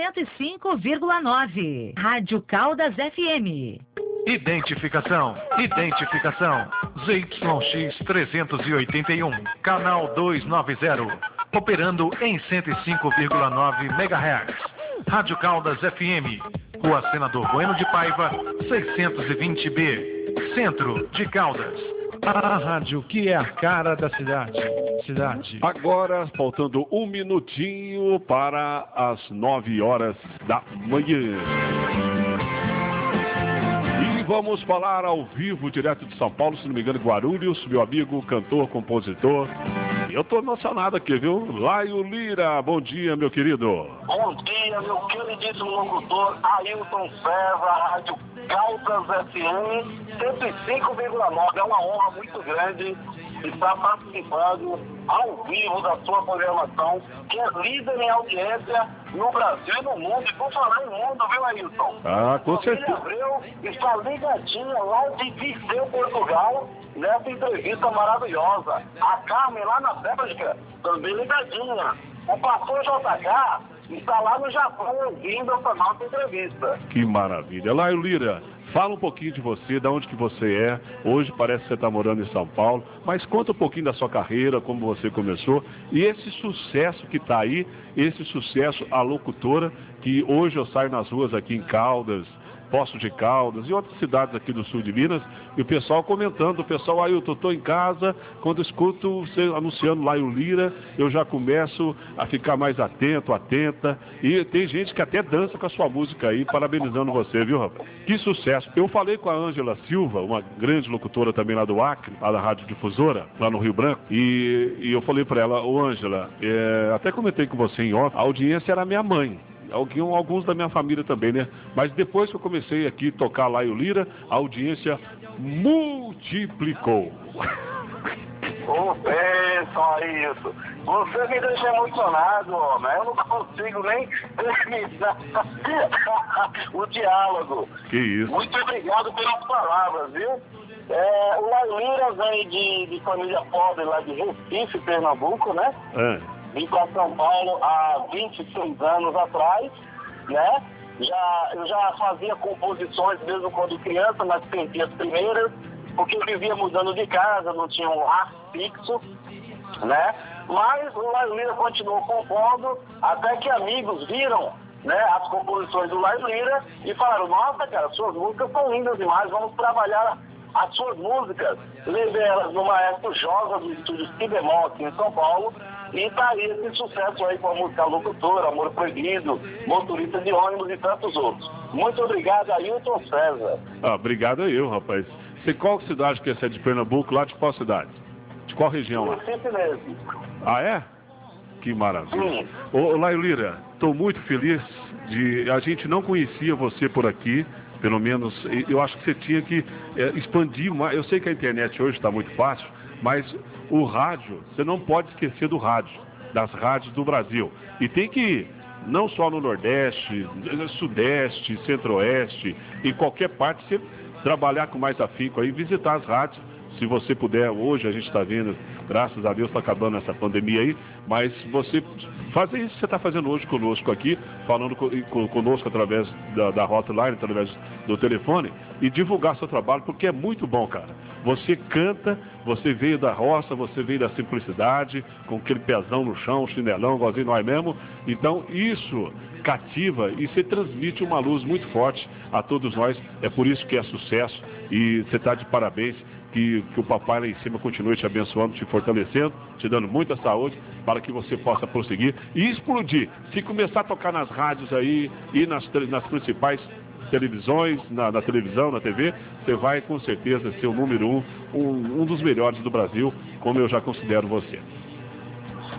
105,9. Rádio Caldas FM. Identificação, identificação. ZYX 381, canal 290, operando em 105,9 MHz. Rádio Caldas FM, Rua Senador Bueno de Paiva, 620B, Centro de Caldas. A rádio que é a cara da cidade. Cidade. Agora, faltando um minutinho para as nove horas da manhã. E vamos falar ao vivo, direto de São Paulo, se não me engano, Guarulhos, meu amigo, cantor, compositor. Eu tô emocionado aqui, viu? Laio Lira, bom dia, meu querido. Bom dia, meu queridíssimo locutor Ailton César, Rádio Caldas FM 105,9. É uma honra muito grande estar participando ao vivo da sua programação, que é líder em audiência no Brasil e no mundo. E por falar em mundo, viu, Ailton? Ah, com certeza. Abreu está ligadinha lá de Viseu, Portugal, nessa entrevista maravilhosa. A Carmen lá na Bélgica, também ligadinha. O pastor JK está lá no Japão ouvindo essa nossa entrevista. Que maravilha. Laio Lira, fala um pouquinho de você, de onde que você é. Hoje parece que você está morando em São Paulo, mas conta um pouquinho da sua carreira, como você começou e esse sucesso que está aí, esse sucesso, a locutora, que hoje eu saio nas ruas aqui em Caldas, Poço de Caldas e outras cidades aqui do sul de Minas, e o pessoal comentando, o pessoal, aí eu estou em casa, quando escuto você anunciando lá o Lira, eu já começo a ficar mais atento, atenta, e tem gente que até dança com a sua música aí, parabenizando você, viu, rapaz? Que sucesso. Eu falei com a Ângela Silva, uma grande locutora também lá do Acre, lá da Rádio Difusora, lá no Rio Branco, e, e eu falei para ela, ô Ângela, é, até comentei com você em off, a audiência era minha mãe alguns da minha família também, né? Mas depois que eu comecei aqui a tocar lá o Lira, a audiência multiplicou. Ô, pensa isso. Você me deixa emocionado, homem. Eu não consigo nem terminar o diálogo. Que isso. Muito obrigado pelas palavras, viu? É, o Laíra vem de, de família pobre lá de Recife, Pernambuco, né? É. Vim para São Paulo há 26 anos atrás, né? Já, eu já fazia composições mesmo quando criança, mas perdi as primeiras, porque eu vivia mudando de casa, não tinha um lar fixo, né? Mas o Laio Lira continuou compondo, até que amigos viram né, as composições do Laio Lira e falaram, nossa, cara, suas músicas são lindas demais, vamos trabalhar as suas músicas. Levei elas no Maestro Josa do estúdio Cibemol aqui em São Paulo e tá aí esse sucesso aí com a música Locutor, Amor Proibido, Motorista de ônibus e tantos outros. Muito obrigado, Ailton César. Ah, obrigado a eu, rapaz. Você qual cidade que é de Pernambuco? Lá de qual cidade? De qual região lá? Mesmo. Ah, é? Que maravilha. Sim. Ô, Laio Lira, estou muito feliz de... A gente não conhecia você por aqui, pelo menos eu acho que você tinha que é, expandir mais. Eu sei que a internet hoje está muito fácil, mas o rádio, você não pode esquecer do rádio, das rádios do Brasil. E tem que ir, não só no Nordeste, Sudeste, Centro-Oeste, em qualquer parte, você trabalhar com mais afinco aí, visitar as rádios. Se você puder, hoje a gente está vendo, graças a Deus está acabando essa pandemia aí, mas você fazer isso que você está fazendo hoje conosco aqui, falando conosco através da, da hotline, através do telefone, e divulgar seu trabalho, porque é muito bom, cara. Você canta, você veio da roça, você veio da simplicidade, com aquele pezão no chão, chinelão, igualzinho nós mesmo. Então, isso cativa e você transmite uma luz muito forte a todos nós. É por isso que é sucesso e você está de parabéns. Que, que o papai lá em cima continue te abençoando, te fortalecendo, te dando muita saúde para que você possa prosseguir e explodir. Se começar a tocar nas rádios aí e nas, nas principais televisões, na, na, televisão, na TV, você vai com certeza ser o número um, um, um dos melhores do Brasil, como eu já considero você.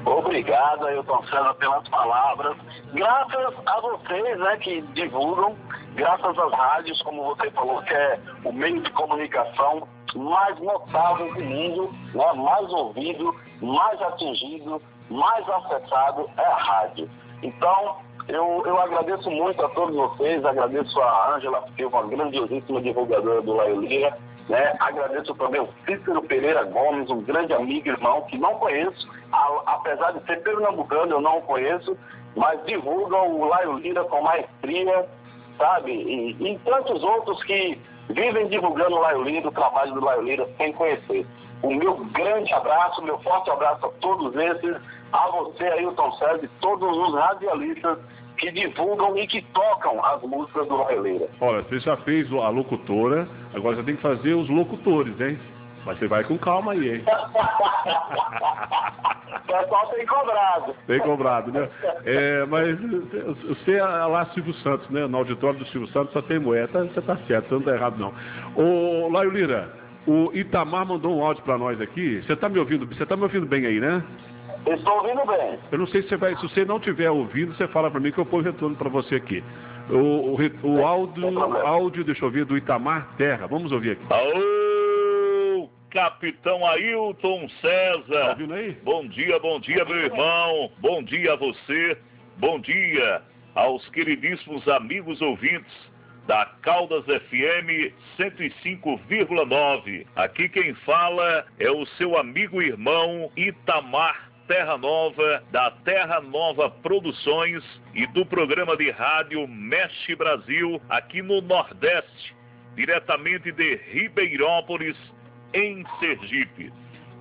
Obrigado, Ailton César, pelas palavras. Graças a vocês, né, que divulgam, graças às rádios, como você falou, que é o meio de comunicação mais notável do mundo, né, mais ouvido, mais atingido, mais acessado é a rádio. Então, eu, eu agradeço muito a todos vocês, agradeço a Ângela, que é uma grandiosíssima divulgadora do Laiolia, né? Agradeço também o Cícero Pereira Gomes, um grande amigo e irmão que não conheço, a, apesar de ser pernambucano, eu não o conheço, mas divulgam o Laio Lira com maestria, sabe? E, e tantos outros que vivem divulgando o Laio o trabalho do Laio Lira, sem conhecer. O meu grande abraço, meu forte abraço a todos esses, a você, Ailton César e todos os radialistas que divulgam e que tocam as músicas do Laio Lira. Olha, você já fez a locutora, agora você tem que fazer os locutores, hein? Mas você vai com calma aí, hein? O pessoal tem cobrado. Tem cobrado, né? É, mas você é lá Silvio Santos, né? No auditório do Silvio Santos só tem moeda. Você tá certo, você não tá errado, não. Ô, Laio Lira, o Itamar mandou um áudio para nós aqui. Você tá me ouvindo? Você tá me ouvindo bem aí, né? Estou ouvindo bem. Eu não sei se você vai, se você não estiver ouvindo, você fala para mim que eu ponho retorno para você aqui. O, o, o áudio, áudio, deixa eu ver, do Itamar Terra. Vamos ouvir aqui. Aô, capitão Ailton César. Tá ouvindo aí? Bom dia, bom dia, meu irmão. Bom dia a você. Bom dia aos queridíssimos amigos ouvintes da Caldas FM 105,9. Aqui quem fala é o seu amigo e irmão Itamar Terra Nova, da Terra Nova Produções e do programa de rádio Mexe Brasil, aqui no Nordeste, diretamente de Ribeirópolis, em Sergipe.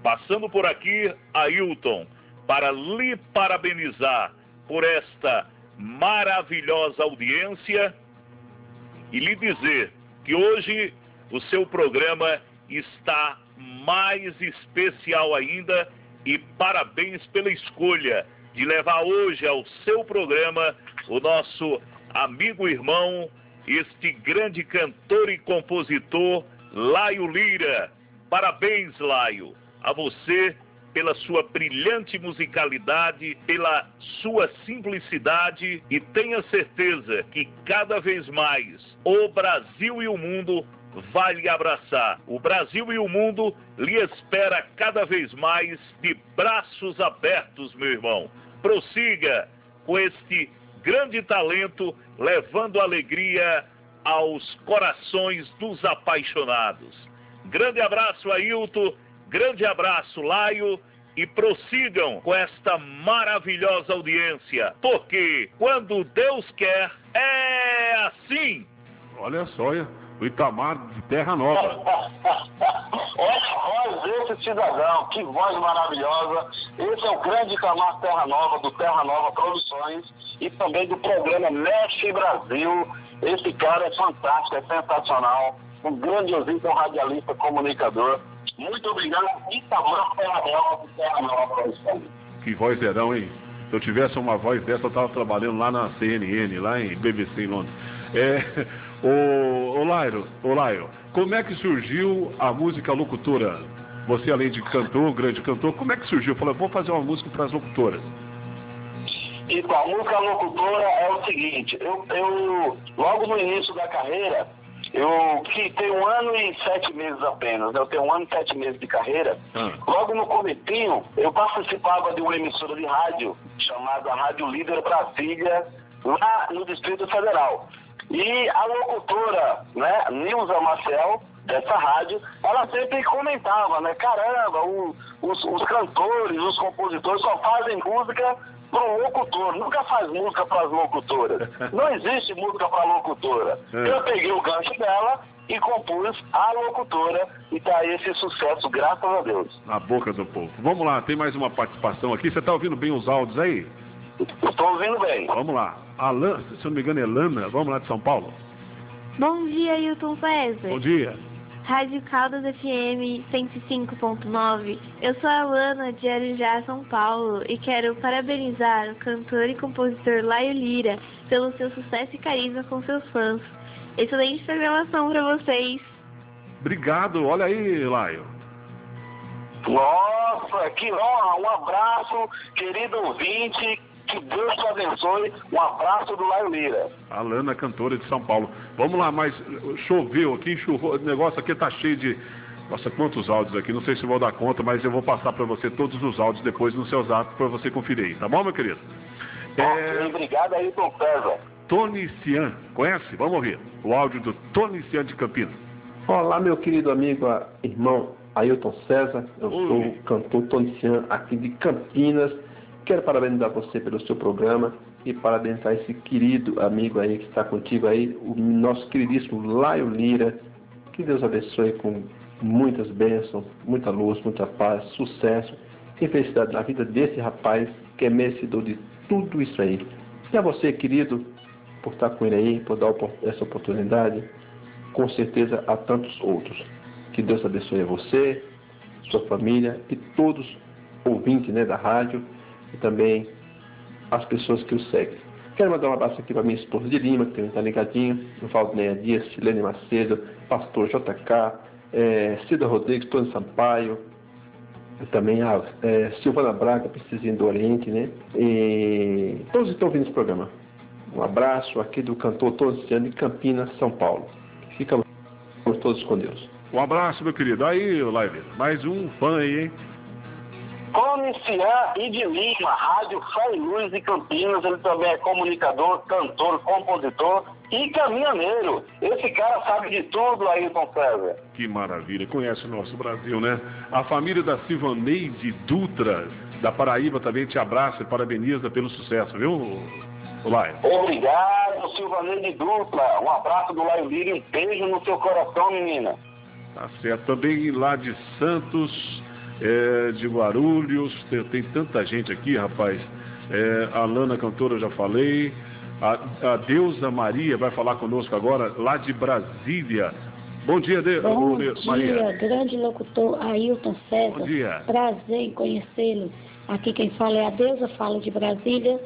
Passando por aqui, Ailton, para lhe parabenizar por esta maravilhosa audiência e lhe dizer que hoje o seu programa está mais especial ainda e parabéns pela escolha de levar hoje ao seu programa o nosso amigo irmão, este grande cantor e compositor, Laio Lira. Parabéns, Laio, a você pela sua brilhante musicalidade, pela sua simplicidade e tenha certeza que cada vez mais o Brasil e o mundo vai lhe abraçar. O Brasil e o mundo lhe espera cada vez mais de braços abertos, meu irmão. Prossiga com este grande talento, levando alegria aos corações dos apaixonados. Grande abraço, Ailton. Grande abraço, Laio. E prossigam com esta maravilhosa audiência, porque quando Deus quer, é assim. Olha só, o Itamar de Terra Nova. Olha a voz desse cidadão, que voz maravilhosa. Esse é o grande Itamar Terra Nova, do Terra Nova Produções e também do programa Mexe Brasil. Esse cara é fantástico, é sensacional. Um grandiosíssimo radialista, comunicador. Muito obrigado, Itamar Terra Nova, Terra Nova. Que vozerão, hein? Se eu tivesse uma voz dessa, eu estava trabalhando lá na CNN, lá em BBC em Londres. É, ô, ô Lairo, ô Lairo, como é que surgiu a música locutora? Você, além de cantor, grande cantor, como é que surgiu? Falou, vou fazer uma música para as locutoras. Então, a música locutora é o seguinte, eu, eu logo no início da carreira, eu que tenho um ano e sete meses apenas, né? eu tenho um ano e sete meses de carreira. Ah. Logo no comecinho, eu participava de uma emissora de rádio chamada Rádio Líder Brasília, lá no Distrito Federal. E a locutora, né, Nilza Marcel, dessa rádio, ela sempre comentava, né, caramba, o- os, os cantores, os compositores só fazem música para o locutor, nunca faz música para as locutoras. Não existe música para locutora. É. Eu peguei o gancho dela e compus a locutora e tá aí esse sucesso, graças a Deus. Na boca do povo. Vamos lá, tem mais uma participação aqui. Você está ouvindo bem os áudios aí? Estou ouvindo bem. Vamos lá. Alan, se eu não me engano, é Lana. Vamos lá de São Paulo. Bom dia, Hilton César. Bom dia. Rádio Caldas FM 105.9. Eu sou a Alana de Arujá, São Paulo, e quero parabenizar o cantor e compositor Laio Lira pelo seu sucesso e carisma com seus fãs. Excelente programação para vocês. Obrigado. Olha aí, Laio. Nossa, que honra! Um abraço, querido ouvinte. Que Deus te abençoe. Um abraço do Laio Lira. A Lana, cantora de São Paulo. Vamos lá, mas choveu aqui, enxurrou. O negócio aqui tá cheio de. Nossa, quantos áudios aqui? Não sei se vou dar conta, mas eu vou passar para você todos os áudios depois no seu zap para você conferir aí, tá bom, meu querido? É, Obrigado aí, Tom César. Tony Cian, conhece? Vamos ouvir o áudio do Tony Cian de Campinas. Olá, meu querido amigo, ah, irmão Ailton César. Eu Oi. sou o cantor Tony Cian, aqui de Campinas. Quero parabenizar você pelo seu programa. e parabenizar esse querido amigo aí que está contigo aí, o nosso queridíssimo Laio Lira. Que Deus abençoe com muitas bênçãos, muita luz, muita paz, sucesso e felicidade na vida desse rapaz que é merecedor de tudo isso aí. E a você, querido, por estar com ele aí, por dar essa oportunidade, com certeza a tantos outros. Que Deus abençoe a você, sua família e todos ouvintes né, da rádio e também as pessoas que o seguem. Quero mandar um abraço aqui para minha esposa de Lima, que também está ligadinha, o Valdeneia Dias, Chilene Macedo, Pastor JK, é, Cida Rodrigues, Tony Sampaio, também a é, Silvana Braga, Precisinho do Oriente, né? E todos estão ouvindo esse programa. Um abraço aqui do cantor Tosiano de Campinas, São Paulo. Ficamos todos com Deus. Um abraço, meu querido. Aí, Live, mais um fã aí, hein? Conician e de Lima, Rádio Fé e Luz de Campinas, ele também é comunicador, cantor, compositor e caminhoneiro. Esse cara sabe de tudo, Ailton César. Que maravilha, conhece o nosso Brasil, né? A família da Silvaneide Dutra, da Paraíba, também te abraça e parabeniza pelo sucesso, viu, Laio? Obrigado, Silvaneide Dutra. Um abraço do Laio Lira e um beijo no seu coração, menina. Tá certo. Também lá de Santos, é, de Guarulhos, tem, tem, tanta gente aqui, rapaz. É, a Lana Cantora, já falei. A, a, Deusa Maria vai falar conosco agora, lá de Brasília. Bom dia, de... Bom dia, Maria. grande locutor Ailton César. Bom dia. Prazer em conhecê-lo. Aqui quem fala é a Deusa, falo de Brasília.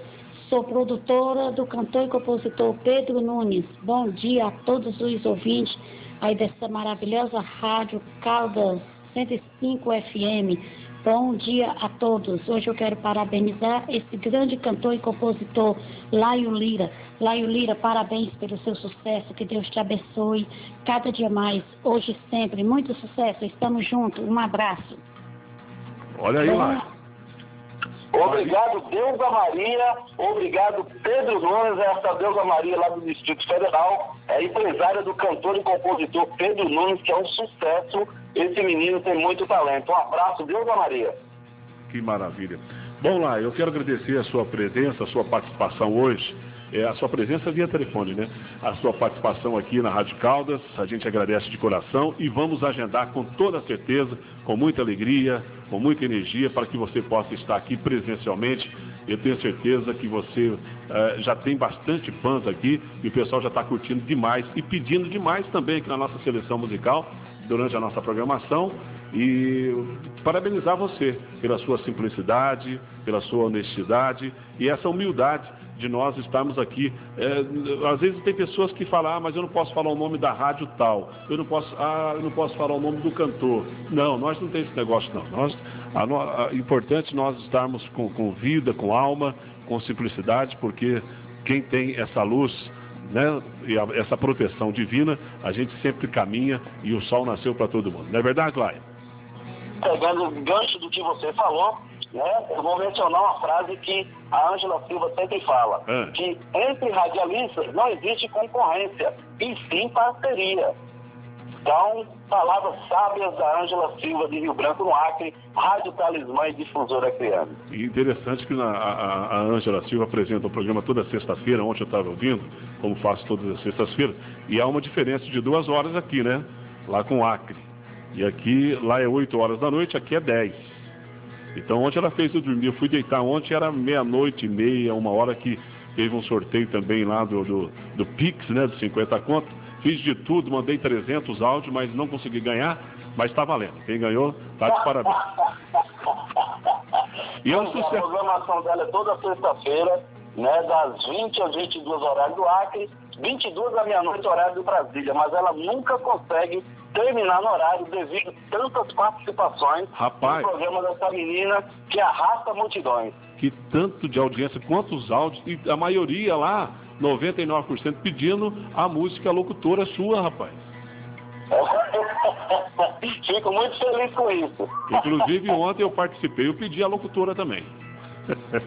Sou produtora do cantor e compositor Pedro Nunes. Bom dia a todos os ouvintes aí dessa maravilhosa rádio Caldas 105 FM. Bom dia a todos. Hoje eu quero parabenizar esse grande cantor e compositor, Laio Lira. Laio Lira, parabéns pelo seu sucesso. Que Deus te abençoe cada dia mais, hoje e sempre. Muito sucesso. Estamos juntos. Um abraço. Olha aí, Laio. Obrigado, Deusa Maria. Obrigado, Pedro Nunes, essa Deusa Maria lá do Distrito Federal. É empresária do cantor e compositor Pedro Nunes, que é um sucesso. Esse menino tem muito talento. Um abraço, Deusa Maria. Que maravilha. Bom lá, eu quero agradecer a sua presença, a sua participação hoje é, a sua presença via telefone, né? A sua participação aqui na Rádio Caldas, a gente agradece de coração e vamos agendar com toda certeza, com muita alegria, com muita energia, para que você possa estar aqui presencialmente. Eu tenho certeza que você uh, já tem bastante fãs aqui e o pessoal já está curtindo demais e pedindo demais também aqui na nossa seleção musical durante a nossa programação e parabenizar você pela sua simplicidade, pela sua honestidade e essa humildade de nós estarmos aqui. É, às vezes tem pessoas que falam, ah, mas eu não posso falar o nome da rádio tal, eu não posso, ah, eu não posso falar o nome do cantor. Não, nós não temos esse negócio não. Nós, a, a, importante nós estarmos com, com vida, com alma, com simplicidade, porque quem tem essa luz né, e a, essa proteção divina, a gente sempre caminha e o sol nasceu para todo mundo. Não é verdade, Laia? Pegando o gancho do que você falou, né, eu vou mencionar uma frase que a Ângela Silva sempre fala, é. que entre radialistas não existe concorrência, e sim parceria. Então, palavras sábias da Ângela Silva de Rio Branco, no Acre, Rádio Talismã e Difusora Criando. E interessante que a Ângela Silva apresenta o programa toda sexta-feira, ontem eu estava ouvindo, como faço todas as sextas-feiras, e há uma diferença de duas horas aqui, né? Lá com o Acre. E aqui, lá é 8 horas da noite, aqui é 10. Então ontem ela fez eu dormir. Eu fui deitar ontem, era meia-noite e meia, uma hora que teve um sorteio também lá do, do, do Pix, né? Dos 50 conto. Fiz de tudo, mandei 300 áudios, mas não consegui ganhar. Mas está valendo. Quem ganhou, tá de parabéns. E é um sucesso. A programação dela é toda sexta-feira, né? Das 20 às 22 horas do Acre 22 da meia-noite, horário do Brasília, mas ela nunca consegue terminar no horário devido a tantas participações Rapaz, no programa dessa menina que arrasta multidões. Que tanto de audiência, quantos áudios, e a maioria lá, 99% pedindo a música locutora sua, rapaz. Fico muito feliz com isso. Inclusive, ontem eu participei, eu pedi a locutora também.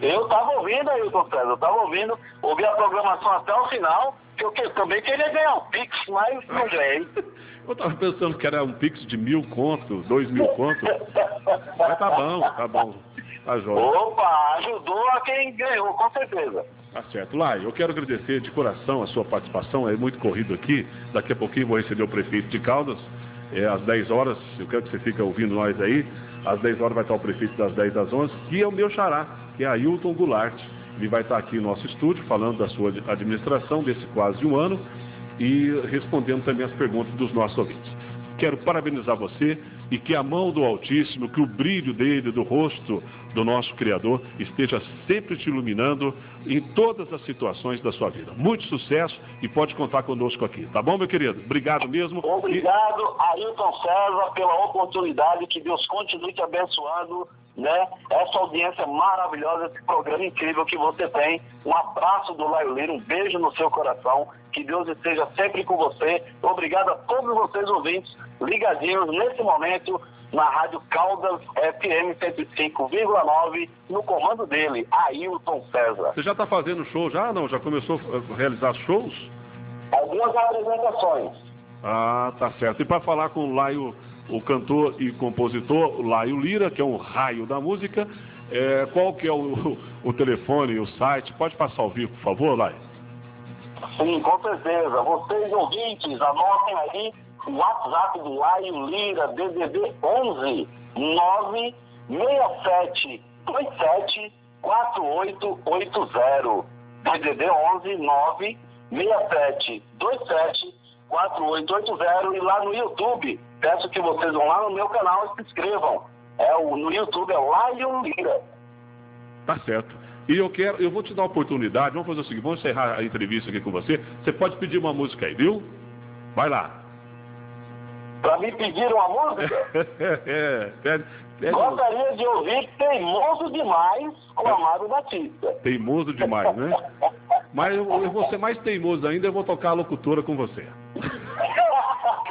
Eu estava ouvindo aí, César, eu estava ouvindo, ouvi a programação até o final, que eu também queria ganhar um Pix, mas não ganhei. Eu estava pensando que era um Pix de mil conto, dois mil conto. mas tá bom, tá bom. Tá jóia. Opa, ajudou a quem ganhou, com certeza. Tá certo. Lai, eu quero agradecer de coração a sua participação, é muito corrido aqui. Daqui a pouquinho vou receber o prefeito de Caldas, é, às 10 horas, eu quero que você fique ouvindo nós aí. Às 10 horas vai estar o prefeito das 10 às 11, que é o meu xará, que é Ailton Goulart. Ele vai estar aqui no nosso estúdio falando da sua administração desse quase um ano e respondendo também as perguntas dos nossos ouvintes. Quero parabenizar você e que a mão do Altíssimo, que o brilho dele, do rosto do nosso Criador, esteja sempre te iluminando em todas as situações da sua vida. Muito sucesso e pode contar conosco aqui, tá bom, meu querido? Obrigado mesmo. Obrigado, Ailton César, pela oportunidade, que Deus continue te abençoando né? Essa audiência maravilhosa, esse programa incrível que você tem. Um abraço do Laio Lira, um beijo no seu coração. Que Deus esteja sempre com você. Obrigado a todos vocês ouvintes ligadinhos nesse momento na Rádio Caldas FM 105,9, no comando dele, Ailton César. Você já está fazendo show já? Não? Já começou a realizar shows? Algumas apresentações. Ah, tá certo. E para falar com o Laio o cantor e compositor Laio Lira, que é um raio da música. É, qual que é o, o telefone, o site? Pode passar ao vivo, por favor, Laio? Sim, com certeza. Vocês ouvintes, anotem aí o WhatsApp do Laio Lira, DDD 11 967 27 4880. DDD 11 967 27 4880 e lá no YouTube peço que vocês vão lá no meu canal e se inscrevam. É o, no YouTube é Lion Lira. Tá certo. E eu quero, eu vou te dar uma oportunidade, vamos fazer o seguinte, vamos encerrar a entrevista aqui com você. Você pode pedir uma música aí, viu? Vai lá. Pra me pedir uma música? é, pede, pede Gostaria de ouvir Teimoso Demais com Amado Batista. Teimoso demais, né? Mas eu, eu vou ser mais teimoso ainda, eu vou tocar a locutora com você.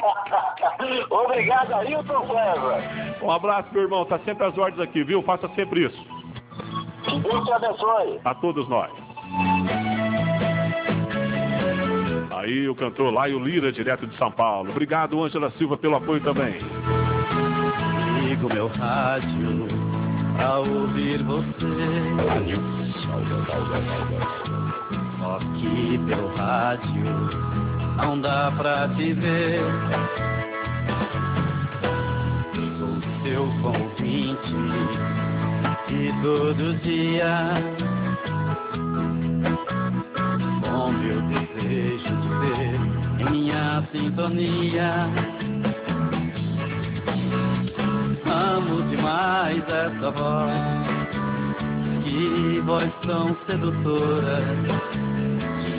Obrigado, Ailton César. Um abraço, meu irmão. Tá sempre às ordens aqui, viu? Faça sempre isso. Deus te abençoe. A todos nós. Aí o cantor Laio Lira, direto de São Paulo. Obrigado, Ângela Silva, pelo apoio também. Ligo meu rádio pra ouvir você. Só que pelo rádio não dá pra te ver. Sou seu convite e todo dia com meu desejo de ver em minha sintonia. Amo demais essa voz, que voz tão sedutora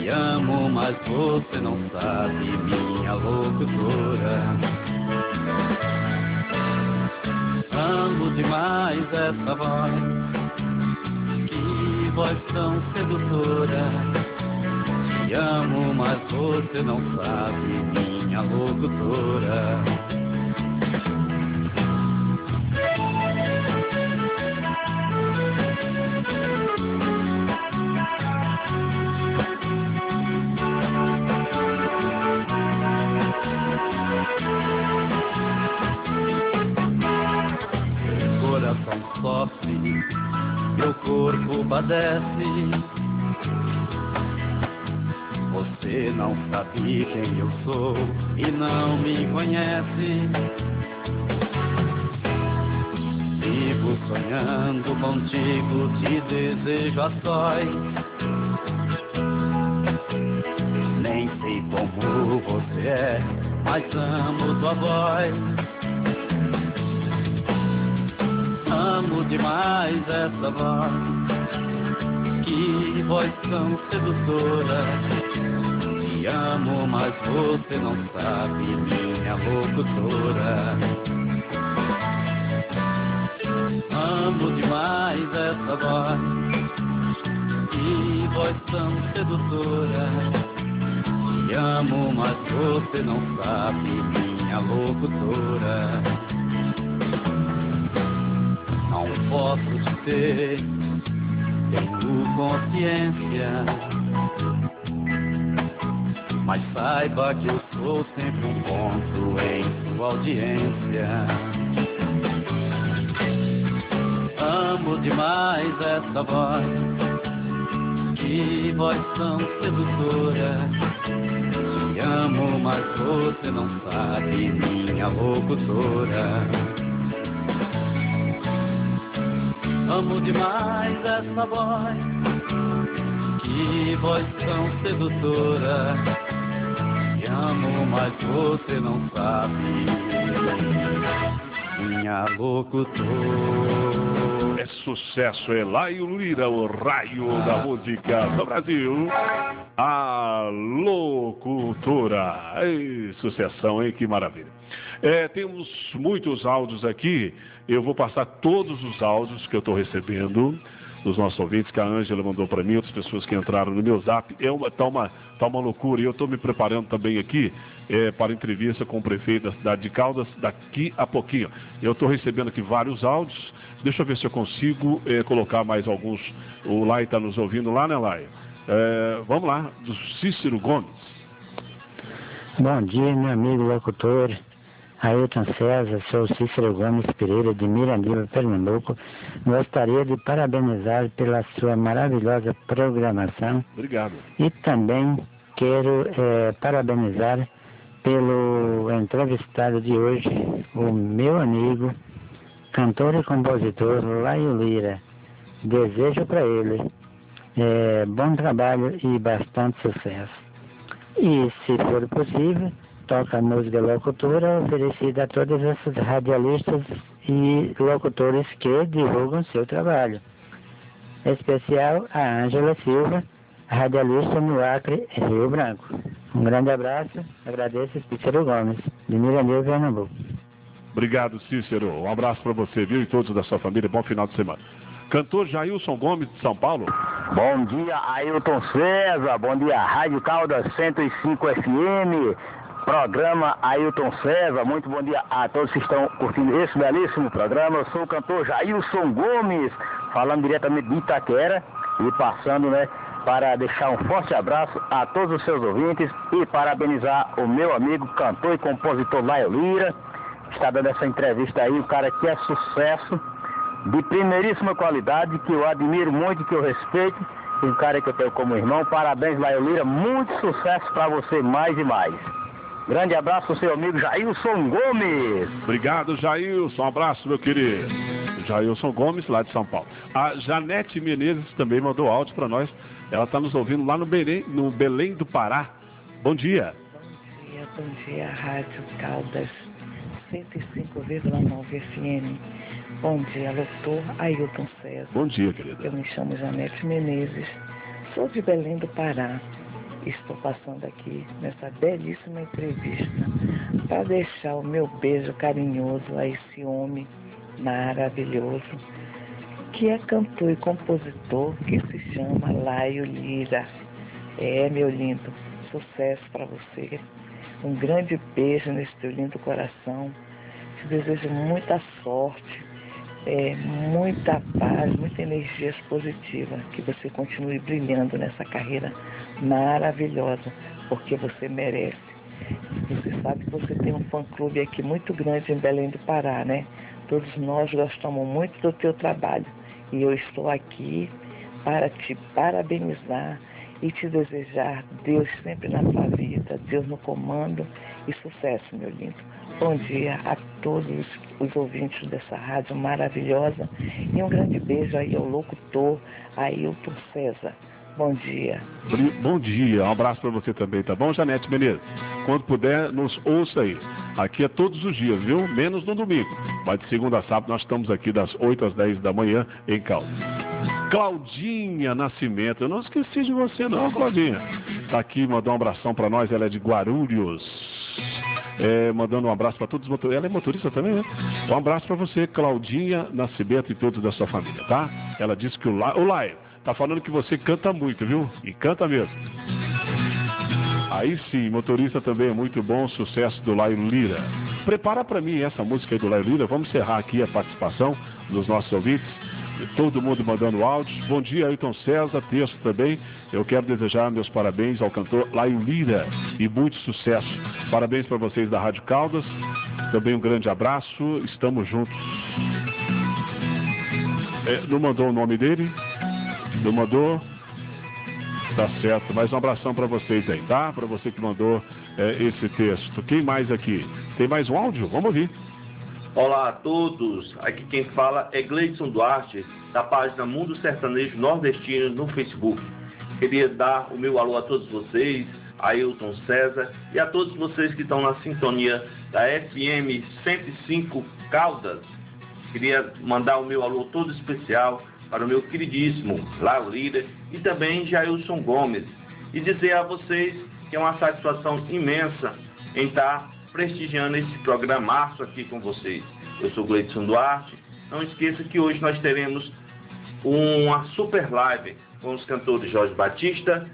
amo, mas você não sabe, minha locutora. Amo demais essa voz, que voz tão sedutora. Te amo, mas você não sabe, minha locutora. Meu corpo padece. Você não sabe quem eu sou e não me conhece. Vivo sonhando contigo, te desejo a sós. Nem sei como você é, mas amo tua voz. Demais essa voz. Que voz tão sedutora. Te amo, mas você não sabe, minha locutora. Amo demais essa voz. Que voz tão sedutora. Te amo, mas você não sabe, minha locutora posso te ter, tenho consciência. Mas saiba que eu sou sempre um ponto em sua audiência. Amo demais essa voz, Que voz tão sedutora. Te amo, mas você não sabe, minha locutora. Amo demais essa voz. Que voz tão sedutora. Te amo, mas você não sabe. Minha locutora. É sucesso, Elaio Lira, o raio da música do Brasil. A locutora. Ei, sucessão, hein? Que maravilha. É, temos muitos áudios aqui. Eu vou passar todos os áudios que eu estou recebendo dos nossos ouvintes, que a Ângela mandou para mim, outras pessoas que entraram no meu zap. É uma, tá, uma, tá uma loucura. E eu estou me preparando também aqui é, para entrevista com o prefeito da cidade de Caldas daqui a pouquinho. Eu estou recebendo aqui vários áudios. Deixa eu ver se eu consigo é, colocar mais alguns. O Lai está nos ouvindo lá, né, Lai? É, vamos lá, do Cícero Gomes. Bom dia, meu amigo locutor. Ailton César, sou Cícero Gomes Pereira, de Mirandiba, Pernambuco. Gostaria de parabenizar pela sua maravilhosa programação. Obrigado. E também quero eh, parabenizar pelo entrevistado de hoje, o meu amigo, cantor e compositor Laio Lira. Desejo para ele eh, bom trabalho e bastante sucesso. E, se for possível, toca a música locutora oferecida a todos esses radialistas e locutores que divulgam seu trabalho. Em especial a Ângela Silva, radialista no Acre, Rio Branco. Um grande abraço, agradeço Cícero Gomes, de Mirandeiro, Pernambuco. Obrigado, Cícero. Um abraço para você, viu, e todos da sua família. Bom final de semana. Cantor Jailson Gomes de São Paulo. Bom dia, Ailton César. Bom dia, Rádio Caldas 105 FM. Programa Ailton César. Muito bom dia a todos que estão curtindo esse belíssimo programa. Eu sou o cantor Jailson Gomes, falando diretamente de Itaquera e passando, né, para deixar um forte abraço a todos os seus ouvintes e parabenizar o meu amigo cantor e compositor Laio Lira. Está dando essa entrevista aí, o cara que é sucesso de primeiríssima qualidade, que eu admiro muito, que eu respeito, um cara que eu tenho como irmão. Parabéns, Laio Lira, muito sucesso para você mais e mais. Grande abraço, seu amigo Jailson Gomes. Obrigado, Jailson. Um abraço, meu querido. Jailson Gomes, lá de São Paulo. A Janete Menezes também mandou áudio para nós. Ela está nos ouvindo lá no Belém, no Belém do Pará. Bom dia. Bom dia, bom dia, Rádio Caldas 105,9 FM. Bom dia, doutor Ailton César. Bom dia, querida. Eu me chamo Janete Menezes, sou de Belém do Pará. Estou passando aqui nessa belíssima entrevista para deixar o meu beijo carinhoso a esse homem maravilhoso que é cantor e compositor que se chama Laio Lira. É, meu lindo, sucesso para você. Um grande beijo nesse teu lindo coração. Te desejo muita sorte, é, muita paz, muita energia positiva. Que você continue brilhando nessa carreira maravilhosa, porque você merece. Você sabe que você tem um fã-clube aqui muito grande em Belém do Pará, né? Todos nós gostamos muito do teu trabalho. E eu estou aqui para te parabenizar e te desejar Deus sempre na tua vida, Deus no comando e sucesso, meu lindo. Bom dia a todos os ouvintes dessa rádio maravilhosa e um grande beijo aí ao locutor Ailton César. Bom dia. Bom dia, um abraço para você também, tá bom, Janete Menezes? Quando puder, nos ouça aí. Aqui é todos os dias, viu? Menos no domingo. Mas de segunda a sábado nós estamos aqui das 8 às 10 da manhã em Caldas. Claudinha Nascimento, eu não esqueci de você não, Claudinha. Tá aqui, mandou um abração para nós, ela é de Guarulhos. É, mandando um abraço para todos os motoristas. Ela é motorista também, né? Um abraço para você, Claudinha Nascimento e todos da sua família, tá? Ela disse que o, La... o Laio tá falando que você canta muito, viu? E canta mesmo. Aí sim, motorista também é muito bom, sucesso do Laio Lira. Prepara para mim essa música aí do Laio Lira, vamos encerrar aqui a participação dos nossos ouvintes. Todo mundo mandando áudios. Bom dia, Ailton César, texto também. Eu quero desejar meus parabéns ao cantor Laio Lira e muito sucesso. Parabéns para vocês da Rádio Caldas. Também um grande abraço. Estamos juntos. É, não mandou o nome dele? Não mandou? Tá certo, mais um abração para vocês aí, tá? Para você que mandou é, esse texto. Quem mais aqui? Tem mais um áudio? Vamos ouvir. Olá a todos, aqui quem fala é Gleidson Duarte, da página Mundo Sertanejo Nordestino no Facebook. Queria dar o meu alô a todos vocês, a Ailton César e a todos vocês que estão na sintonia da FM 105 Caldas. Queria mandar o meu alô todo especial para o meu queridíssimo Lau e também Jailson Gomes. E dizer a vocês que é uma satisfação imensa em estar prestigiando esse programaço aqui com vocês. Eu sou Gleidson Duarte. Não esqueça que hoje nós teremos uma super live com os cantores Jorge Batista,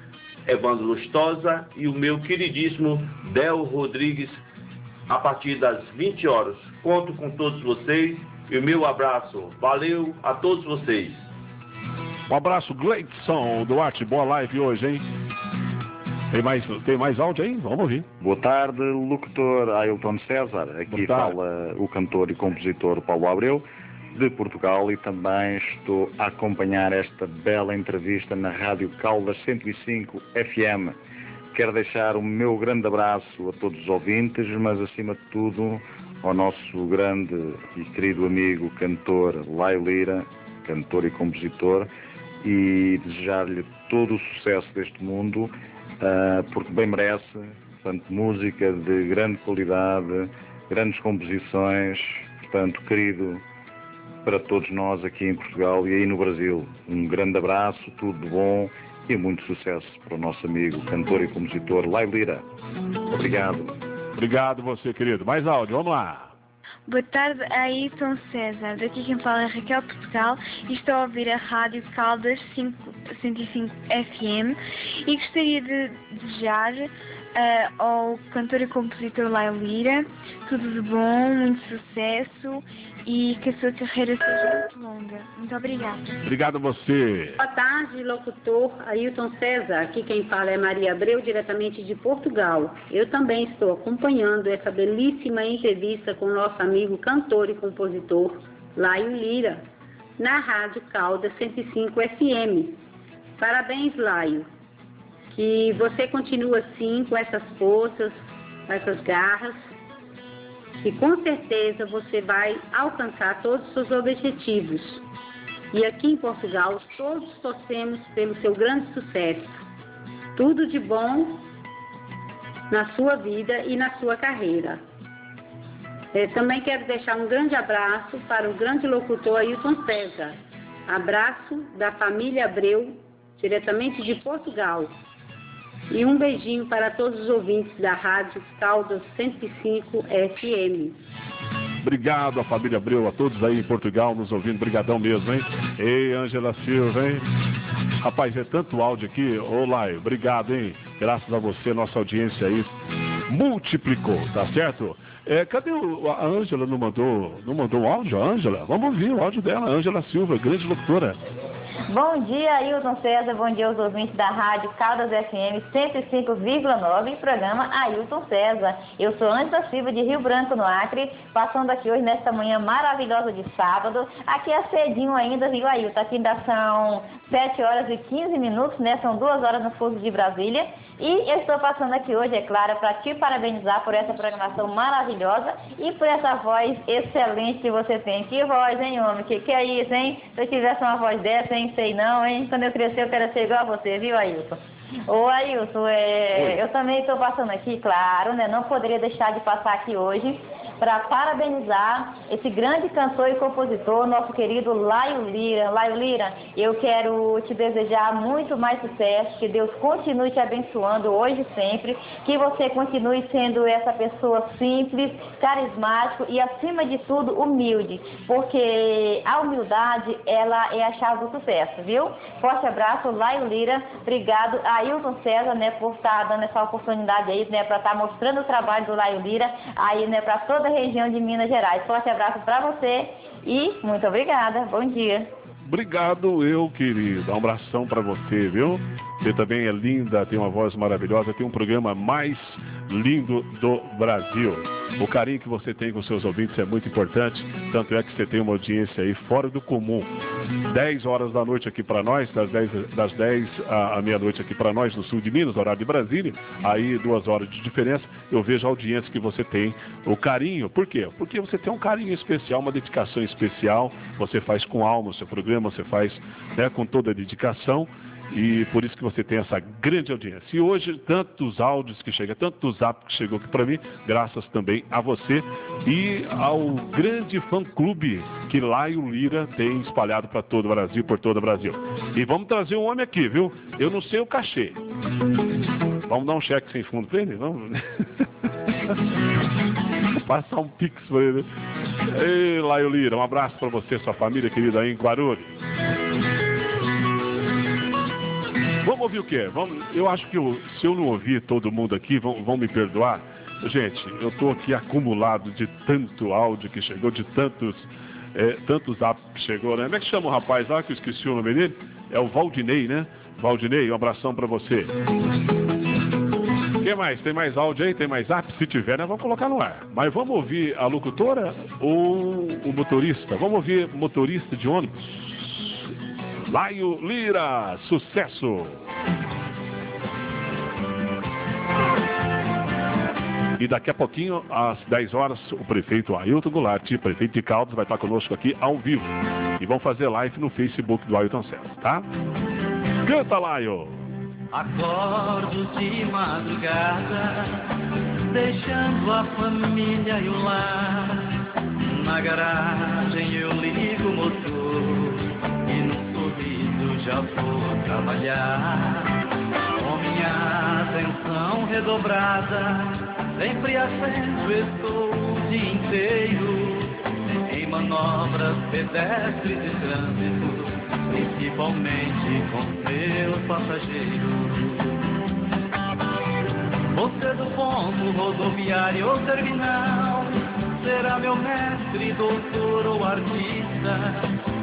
Evandro Lustosa e o meu queridíssimo Del Rodrigues a partir das 20 horas. Conto com todos vocês e o meu abraço. Valeu a todos vocês. Um abraço, Gleidson Duarte. Boa live hoje, hein? Tem mais, tem mais áudio aí? Vamos ouvir. Boa tarde, locutor Ailton César. Aqui fala o cantor e compositor Paulo Abreu, de Portugal, e também estou a acompanhar esta bela entrevista na Rádio Caldas 105 FM. Quero deixar o meu grande abraço a todos os ouvintes, mas acima de tudo ao nosso grande e querido amigo cantor Laio Lira, cantor e compositor, e desejar-lhe todo o sucesso deste mundo porque bem merece, portanto, música de grande qualidade, grandes composições, portanto, querido para todos nós aqui em Portugal e aí no Brasil. Um grande abraço, tudo de bom e muito sucesso para o nosso amigo, cantor e compositor Lai Lira. Obrigado. Obrigado você, querido. Mais áudio, vamos lá. Boa tarde, Ayrton César. Daqui quem fala é Raquel Portugal e estou a ouvir a Rádio Caldas 5, 105 FM e gostaria de desejar uh, ao cantor e compositor Laio Lira tudo de bom, muito sucesso e que a sua carreira seja muito longa. Muito obrigada. Obrigado a você. Boa tarde, locutor Ailton César. Aqui quem fala é Maria Abreu, diretamente de Portugal. Eu também estou acompanhando essa belíssima entrevista com nosso amigo cantor e compositor Laio Lira, na Rádio Calda 105 FM. Parabéns, Laio. Que você continue assim, com essas forças, com essas garras e com certeza você vai alcançar todos os seus objetivos. E aqui em Portugal, todos torcemos pelo seu grande sucesso. Tudo de bom na sua vida e na sua carreira. Eu também quero deixar um grande abraço para o grande locutor Ailton César. Abraço da família Abreu, diretamente de Portugal. E um beijinho para todos os ouvintes da Rádio Caldas 105 FM. Obrigado a família Abreu, a todos aí em Portugal nos ouvindo. Brigadão mesmo, hein? Ei, Ângela Silva, hein? Rapaz, é tanto áudio aqui. Olá, obrigado, hein? Graças a você, nossa audiência aí multiplicou, tá certo? É, cadê o, a Ângela? Não mandou, não mandou um áudio? Ângela? Vamos ouvir o áudio dela, Ângela Silva, grande locutora. Bom dia, Ailton César. Bom dia aos ouvintes da Rádio Caldas FM 105,9, programa Ailton César. Eu sou Ângela Silva de Rio Branco, no Acre, passando aqui hoje nesta manhã maravilhosa de sábado. Aqui é cedinho ainda, viu, Ailton? Aqui ainda são 7 horas e 15 minutos, né? São 2 horas no fuso de Brasília. E eu estou passando aqui hoje, é claro, para te parabenizar por essa programação maravilhosa e por essa voz excelente que você tem. Que voz, hein, homem? Que que é isso, hein? Se eu tivesse uma voz dessa, hein? Sei não, hein? Quando eu crescer, eu quero ser igual a você, viu, Ailton? Ô, Ailton, é... eu também estou passando aqui, claro, né? Não poderia deixar de passar aqui hoje para parabenizar esse grande cantor e compositor, nosso querido Laio Lira. Laio Lira, eu quero te desejar muito mais sucesso, que Deus continue te abençoando hoje e sempre, que você continue sendo essa pessoa simples, carismático e, acima de tudo, humilde, porque a humildade, ela é a chave do sucesso, viu? Forte abraço, Laio Lira. Obrigado a Ailton César, né, por estar dando essa oportunidade aí, né, para estar mostrando o trabalho do Laio Lira aí, né, para toda toda a região de Minas Gerais. Forte abraço para você e muito obrigada. Bom dia. Obrigado, eu, querido. Um abração para você, viu? Você também é linda, tem uma voz maravilhosa, tem um programa mais lindo do Brasil. O carinho que você tem com seus ouvintes é muito importante, tanto é que você tem uma audiência aí fora do comum. 10 horas da noite aqui para nós, das 10, das 10 à, à meia-noite aqui para nós no sul de Minas, horário de Brasília, aí duas horas de diferença, eu vejo a audiência que você tem, o carinho. Por quê? Porque você tem um carinho especial, uma dedicação especial, você faz com alma o seu programa, você faz né, com toda a dedicação e por isso que você tem essa grande audiência. E hoje, tantos áudios que chegam, tanto zap que chegou aqui para mim, graças também a você e ao grande fã-clube que Laio Lira tem espalhado para todo o Brasil, por todo o Brasil. E vamos trazer um homem aqui, viu? Eu não sei o cachê. Vamos dar um cheque sem fundo para ele? Vamos. Passar um pix para ele. Ei, Laio Lira, um abraço para você, sua família querida aí em Guarulhos. Vamos ouvir o quê? Vamos, eu acho que eu, se eu não ouvir todo mundo aqui, vão, vão me perdoar. Gente, eu estou aqui acumulado de tanto áudio que chegou, de tantos, é, tantos apps que chegou, né? Como é que chama o rapaz lá que eu esqueci o nome dele? É o Valdinei, né? Valdinei, um abração para você. O que mais? Tem mais áudio aí? Tem mais app? Se tiver, né, vamos colocar no ar. Mas vamos ouvir a locutora ou o motorista? Vamos ouvir motorista de ônibus? Laio Lira, sucesso! E daqui a pouquinho, às 10 horas, o prefeito Ailton Goulart, prefeito de Caldas, vai estar conosco aqui ao vivo. E vão fazer live no Facebook do Ailton César, tá? Canta, Laio! Acordo de madrugada, deixando a família e o lar. Na garagem eu ligo o motor já vou trabalhar. Com minha atenção redobrada, sempre atento estou o dia inteiro. Em manobras pedestres e trânsito, principalmente com meus passageiros. Você do ponto rodoviário ou terminal será meu mestre, doutor ou artista.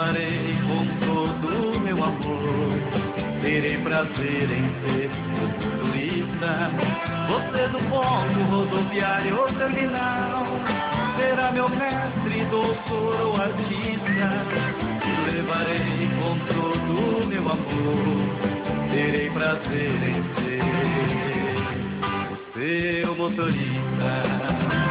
Levarei com todo o meu amor. Terei prazer em ser seu motorista. Você do ponto rodoviário ou terminal será meu mestre, doutor ou artista. Te levarei com todo o meu amor. Terei prazer em ser seu motorista.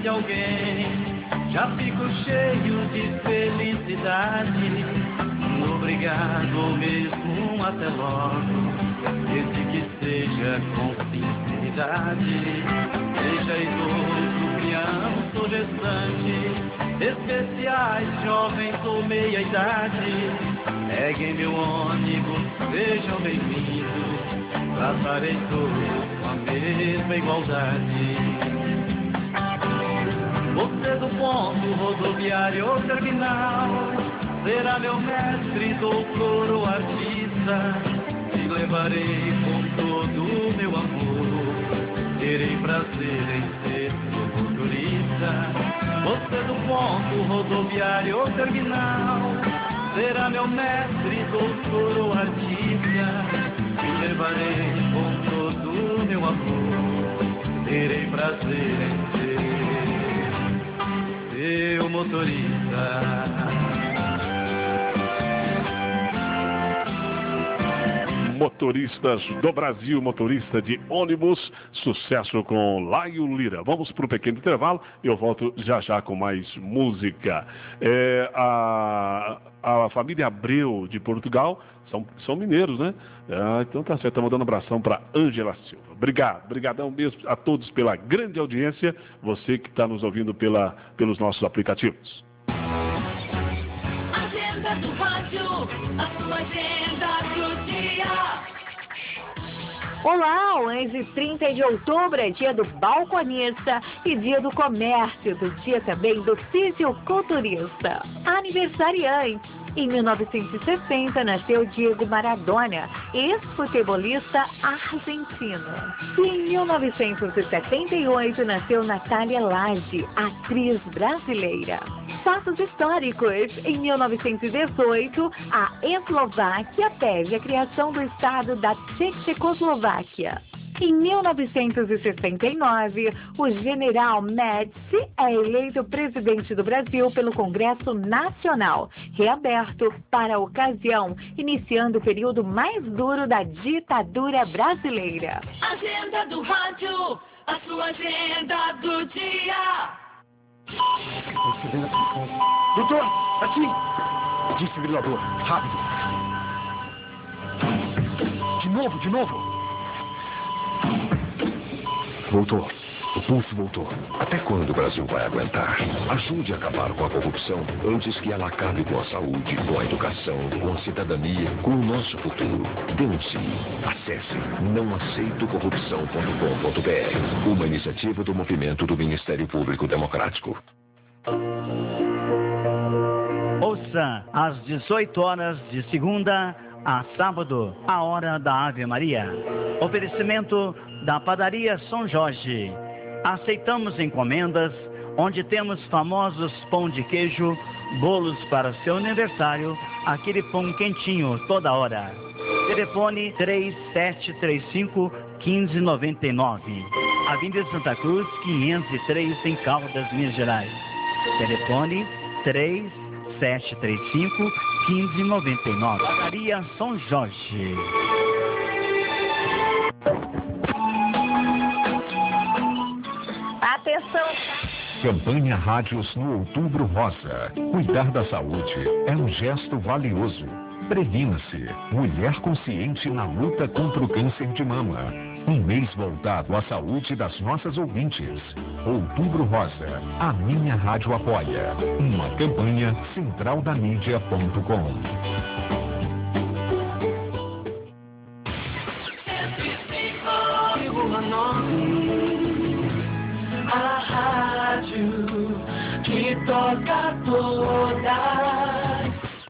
De alguém, já fico cheio de felicidade. Obrigado mesmo, até logo, desde que seja com sinceridade. Seja idoso, criança ou gestante, especiais, jovens ou meia idade. Peguem meu ônibus, sejam bem-vindos, tratarei todos com a mesma igualdade. Ponto rodoviário terminal será meu mestre, doutor ou artista. Te levarei com todo o meu amor. Terei prazer em ser seu motorista. Você do ponto rodoviário terminal será meu mestre, doutor ou artista. Te levarei com todo o meu amor. Terei prazer em ser seu motorista. motoristas do Brasil, motorista de ônibus, sucesso com Laio Lira. Vamos para um pequeno intervalo eu volto já já com mais música. É, a, a família Abreu de Portugal são, são mineiros, né? Ah, então tá certo, estamos um abração para Ângela Silva. Obrigado, obrigadão mesmo a todos pela grande audiência, você que está nos ouvindo pela, pelos nossos aplicativos. Olá, hoje 30 de outubro é dia do balconista e dia do comércio, do dia também do fisiculturista. Aniversariante. Em 1960 nasceu Diego Maradona, ex-futebolista argentino. E em 1978 nasceu Natália Lage, atriz brasileira. Fatos históricos. Em 1918, a Eslováquia pede a criação do Estado da Tchecoslováquia. Em 1969, o general Médici é eleito presidente do Brasil pelo Congresso Nacional, reaberto para a ocasião, iniciando o período mais duro da ditadura brasileira. Agenda do rádio, a sua agenda do dia. Doutor, aqui! Desfibrilador, rápido! De novo, de novo! Voltou. O pulso voltou. Até quando o Brasil vai aguentar? Ajude a acabar com a corrupção antes que ela acabe com a saúde, com a educação, com a cidadania, com o nosso futuro. Denuncie. Acesse nãoaceitocorrupção.com.br. Uma iniciativa do movimento do Ministério Público Democrático. Ouça às 18 horas de segunda a sábado, a hora da Ave Maria. Oferecimento da Padaria São Jorge. Aceitamos encomendas, onde temos famosos pão de queijo, bolos para seu aniversário, aquele pão quentinho toda hora. Telefone 3735 1599. Avenida Santa Cruz, 503, em Caldas, Minas Gerais. Telefone 3735 1599. Padaria São Jorge. Atenção! Campanha Rádios no Outubro Rosa. Cuidar da saúde é um gesto valioso. Previna-se. Mulher consciente na luta contra o câncer de mama. Um mês voltado à saúde das nossas ouvintes. Outubro Rosa. A minha rádio apoia. Uma campanha centraldamídia.com.